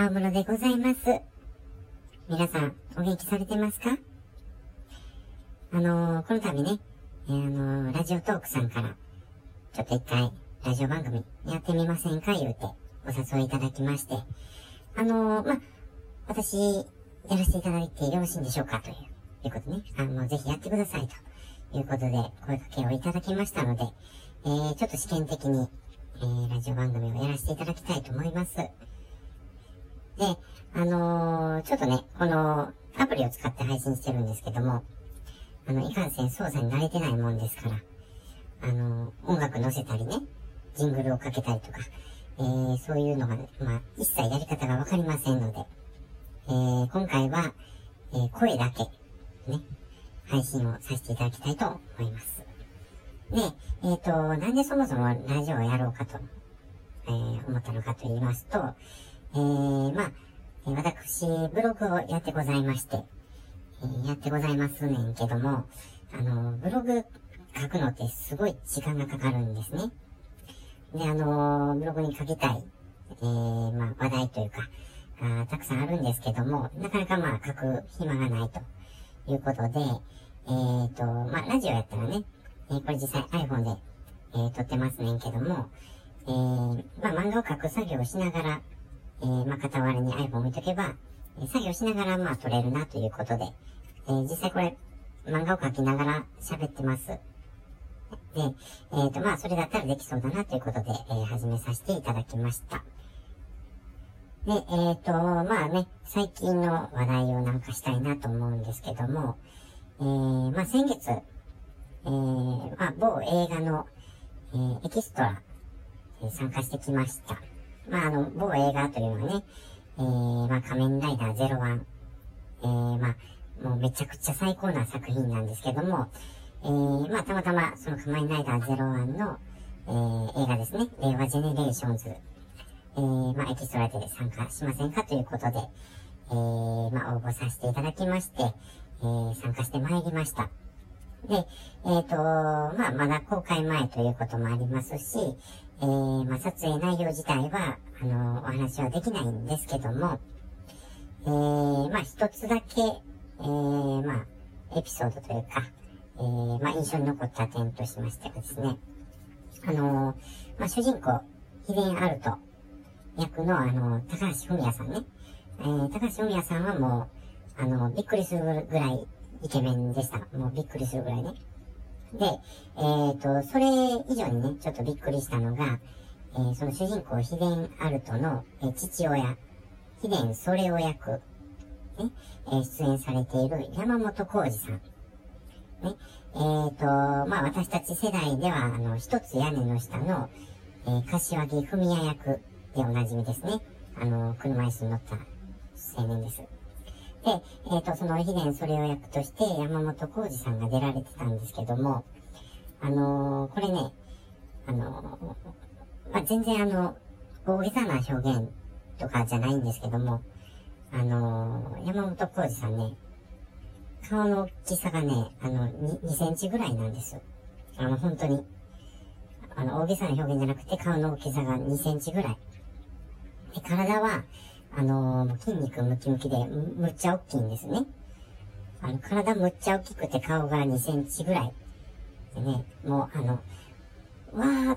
青室でございます。皆さん、お元気されてますか？あのー、この度ね、えー、あのー、ラジオトークさんから、ちょっと一回、ラジオ番組やってみませんか？言うて、お誘いいただきまして、あのま、私、やらせていただいてよろしいんでしょうかという、いうことね。あの、ぜひやってくださいということで、声かけをいただきましたので、えー、ちょっと試験的に、えー、ラジオ番組をやらせていただきたいと思います。で、あのー、ちょっとね、この、アプリを使って配信してるんですけども、あの、いかんせん操作に慣れてないもんですから、あのー、音楽載せたりね、ジングルをかけたりとか、えー、そういうのが、まあ、一切やり方がわかりませんので、えー、今回は、えー、声だけ、ね、配信をさせていただきたいと思います。で、えっ、と、なんでそもそもラジオをやろうかと、え、思ったのかと言いますと、えー、まあ、私、ブログをやってございまして、えー、やってございますねんけども、あの、ブログ書くのってすごい時間がかかるんですね。で、あの、ブログに書きたい、えー、まあ、話題というか、あたくさんあるんですけども、なかなかまあ、書く暇がないということで、えっ、ー、と、まあ、ラジオやったらね、えー、これ実際 iPhone で、えー、撮ってますねんけども、えー、まあ、漫画を描く作業をしながら、えー、まあ、傍らに iPhone を置いとけば、え作業しながら、まあ、撮れるなということで、え実際これ、漫画を描きながら喋ってます。で、えっ、ー、と、まあ、それだったらできそうだなということで、えー、始めさせていただきました。で、えっ、ー、と、まあね、最近の話題をなんかしたいなと思うんですけども、えー、まあ先月、えー、まあ、某映画の、えー、エキストラ、えー、参加してきました。まあ、あの、某映画というのはね、えー、まあ、仮面ライダー01、えー、まあ、もうめちゃくちゃ最高な作品なんですけども、えー、まあ、たまたま、その仮面ライダー01の、えー、映画ですね、令和ジェネレーションズ、えー、まあ、エキストラで参加しませんかということで、えー、まあ、応募させていただきまして、えー、参加してまいりました。で、えっ、ー、と、まあ、まだ公開前ということもありますし、えー、まあ、撮影内容自体は、あの、お話はできないんですけども、えー、まあ、一つだけ、えー、まあ、エピソードというか、えー、まあ、印象に残った点としましてはですね、あのまあ、主人公、ヒデン・アルト役の、あの、高橋文哉さんね、えー、高橋文哉さんはもう、あの、びっくりするぐらいイケメンでした。もうびっくりするぐらいね。で、えっ、ー、と、それ以上にね、ちょっとびっくりしたのが、えー、その主人公、ヒデン・アルトの、えー、父親、ヒデン・ソレオ役、ね、えー、出演されている山本浩二さん。ね、えっ、ー、と、まあ、私たち世代では、あの、一つ屋根の下の、えー、柏木文也役でおなじみですね。あの、車椅子に乗った青年です。で、えっ、ー、と、その秘伝それを役として山本浩二さんが出られてたんですけども、あのー、これね、あのー、まあ、全然あの、大げさな表現とかじゃないんですけども、あの山本浩二さんね、顔の大きさがね、あの2、2センチぐらいなんです。あの、本当に。あの、大げさな表現じゃなくて、顔の大きさが2センチぐらい。で、体は、あのー、筋肉ムキムキで、むっちゃ大きいんですね。あの、体むっちゃ大きくて顔が2センチぐらい。でね、もうあの、わー、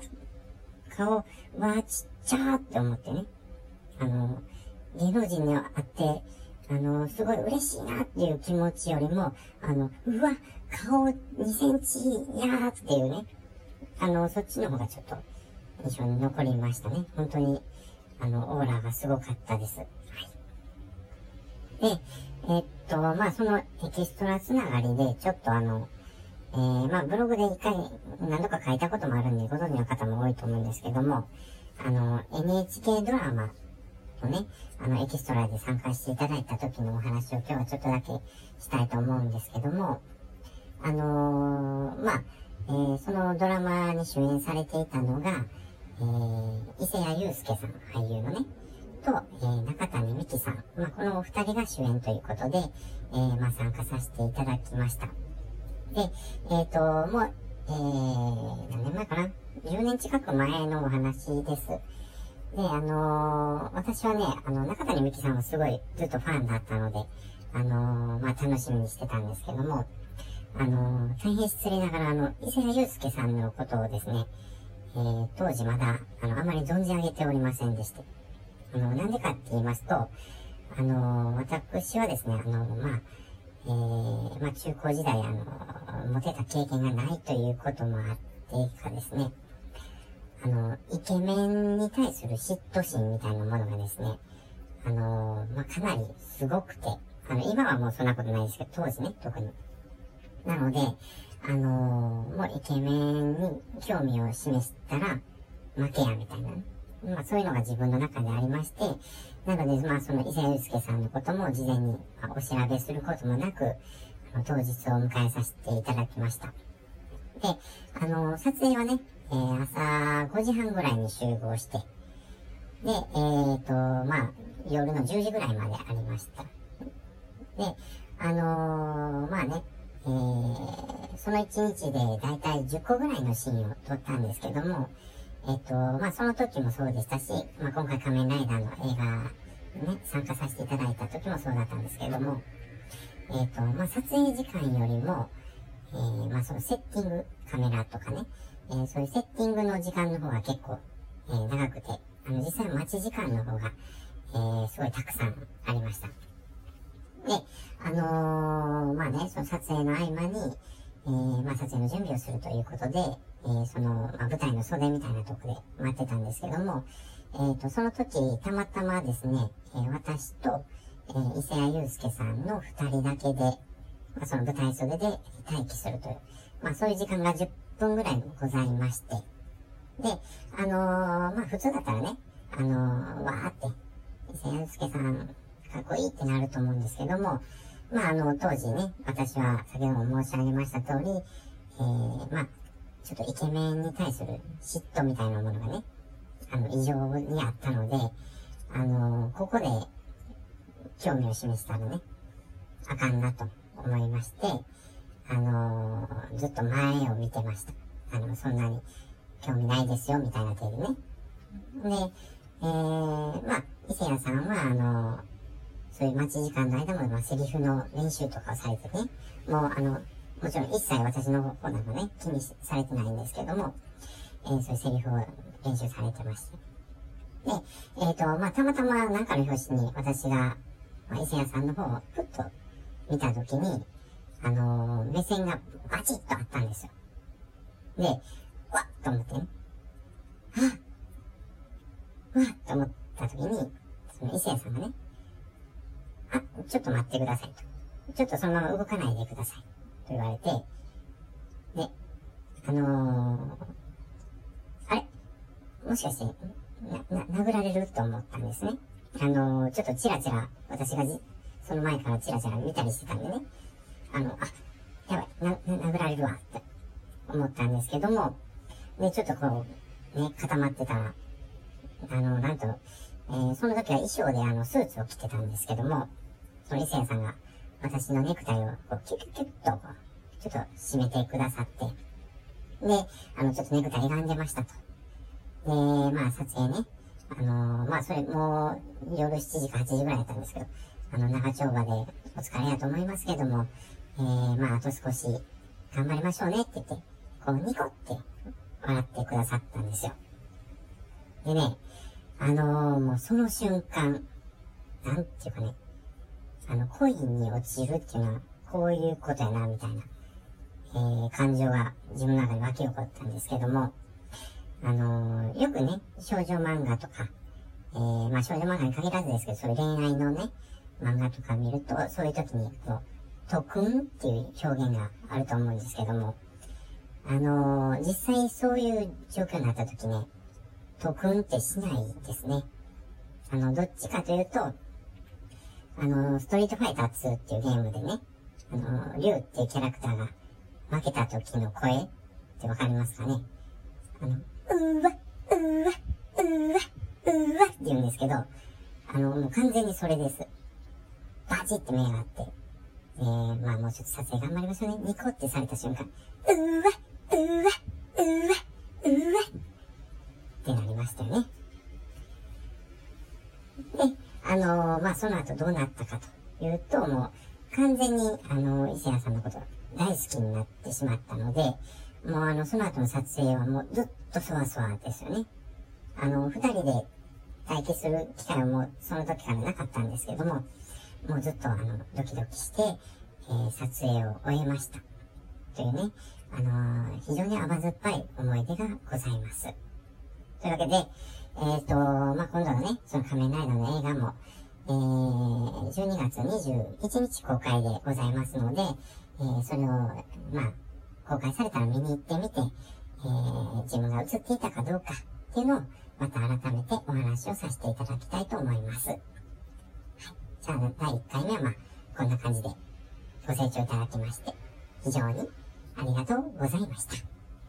顔、わーちっちゃーって思ってね。あの、芸能人に会って、あの、すごい嬉しいなっていう気持ちよりも、あの、うわ、顔2センチやーっていうね。あの、そっちの方がちょっと印象に残りましたね。本当に。あの、オーラがすごかったです。はい。で、え、っと、まあ、そのエキストラつながりで、ちょっとあの、えー、まあ、ブログで一回何度か書いたこともあるんで、ご存知の方も多いと思うんですけども、あの、NHK ドラマのね、あの、エキストラで参加していただいた時のお話を今日はちょっとだけしたいと思うんですけども、あのー、まあ、えー、そのドラマに主演されていたのが、えー、伊勢谷友介さん、俳優のね、と、えー、中谷美紀さん、まあ、このお二人が主演ということで、えー、まあ、参加させていただきました。で、えっ、ー、と、もう、えー、何年前かな ?10 年近く前のお話です。で、あのー、私はね、あの、中谷美紀さんはすごいずっとファンだったので、あのー、まあ、楽しみにしてたんですけども、あのー、大変失礼ながら、あの、伊勢谷友介さんのことをですね、えー、当時まだ、あの、あまり存じ上げておりませんでして。あの、なんでかって言いますと、あの、私はですね、あの、まあ、えー、まあ、中高時代、あの、モテた経験がないということもあってかですね、あの、イケメンに対する嫉妬心みたいなものがですね、あの、まあ、かなりすごくて、あの、今はもうそんなことないですけど、当時ね、特に。なので、あのもうイケメンに興味を示したら、負けや、みたいな。まあそういうのが自分の中でありまして、なので、まあその伊勢祐介さんのことも事前にお調べすることもなく、あの当日を迎えさせていただきました。で、あの、撮影はね、えー、朝5時半ぐらいに集合して、で、えっ、ー、と、まあ、夜の10時ぐらいまでありました。で、あの、まあね、えー、その1日でだいたい10個ぐらいのシーンを撮ったんですけども、えっ、と、まあ、その時もそうでしたし、まあ、今回仮面ライダーの映画ね、参加させていただいた時もそうだったんですけども、えっ、と、まあ、撮影時間よりも、えー、まあ、そのセッティング、カメラとかね、えー、そういうセッティングの時間の方が結構、えー、長くて、あの、実際待ち時間の方が、えー、すごいたくさんありました。で、あのー、まあね、その撮影の合間に、えー、まあ撮影の準備をするということで、えー、その、まあ、舞台の袖みたいなとこで待ってたんですけども、えっ、ー、と、その時、たまたまですね、えー、私と、えー、伊勢谷友介さんの二人だけで、まあ、その舞台袖で待機するという、まあそういう時間が10分ぐらいもございまして、で、あのー、まあ普通だったらね、あのー、わーって、伊勢谷介さん、かっこいいってなると思うんですけども、まああの、当時ね、私は先ほども申し上げました通り、えー、まあ、ちょっとイケメンに対する嫉妬みたいなものがね、あの、異常にあったので、あの、ここで興味を示したらね、あかんなと思いまして、あのー、ずっと前を見てました。あの、そんなに興味ないですよ、みたいな手でね。で、えー、まあ、伊勢谷さんは、あの、そういう待ち時間の間も、まあ、セリフの練習とかをされてね、もう、あの、もちろん一切私の方なんかね、気にされてないんですけども、えー、そういうセリフを練習されてまして。で、えっ、ー、と、まあ、たまたまなんかの表紙に私が、まあ、伊勢谷さんの方をふっと見たときに、あのー、目線がバチッとあったんですよ。で、わっと思ってね、はっ、わっと思ったときに、その伊勢谷さんがね、あ、ちょっと待ってくださいと。ちょっとそのまま動かないでください。と言われて、で、あのー、あれ？もしかして、な、な、殴られると思ったんですね。あのー、ちょっとチラチラ、私がじ、その前からチラチラ見たりしてたんでね。あの、あ、やばい、な、な、殴られるわって思ったんですけども、で、ちょっとこう、ね、固まってたら、あの、なんと、えー、その時は衣装であの、スーツを着てたんですけども、その伊勢さんが私のネクタイをこうキュキュキュッとこう、ちょっと締めてくださって、で、あの、ちょっとネクタイ歪んでましたと。で、まあ、撮影ね、あのー、まあ、それもう夜7時か8時ぐらいだったんですけど、あの、長丁場でお疲れやと思いますけども、えー、まあ、あと少し頑張りましょうねって言って、こう、ニコって笑ってくださったんですよ。でね、あのー、もうその瞬間、なんていうかね、あの、恋に落ちるっていうのは、こういうことやな、みたいな、えー、感情が自分の中に湧き起こったんですけども、あのー、よくね、少女漫画とか、えー、まあ少女漫画に限らずですけど、そういう恋愛のね、漫画とか見ると、そういう時に、こう、特訓っていう表現があると思うんですけども、あのー、実際そういう状況になった時ね、特訓ってしないですね。あの、どっちかというと、あの、ストリートファイター2っていうゲームでね、あの、リュウっていうキャラクターが負けた時の声ってわかりますかね？あの、うーわ、うーわ、うーわ、うーわって言うんですけど、あの、もう完全にそれです。バチって目があって、えー、まあもうちょっと撮影頑張りましょうね。ニコってされた瞬間、うわ、うわ、うわ、うわってなりましたよね。あの、まあ、その後どうなったかというと、もう、完全に、あの、伊勢谷さんのこと大好きになってしまったので、もうあの、その後の撮影はもうずっとそわそわですよね。あの、二人で待機する機会はもうその時からなかったんですけども、もうずっとあの、ドキドキして、えー、撮影を終えました。というね、あのー、非常に甘酸っぱい思い出がございます。というわけで、えっ、ー、と、まあ、今度のね、その仮面ライダーの映画も、えー、12月21日公開でございますので、えー、それを、まあ、公開されたら見に行ってみて、えー、自分が映っていたかどうかっていうのを、また改めてお話をさせていただきたいと思います。はい。じゃあ、第1回目はまあ、こんな感じでご清聴いただきまして、非常にありがとうございました。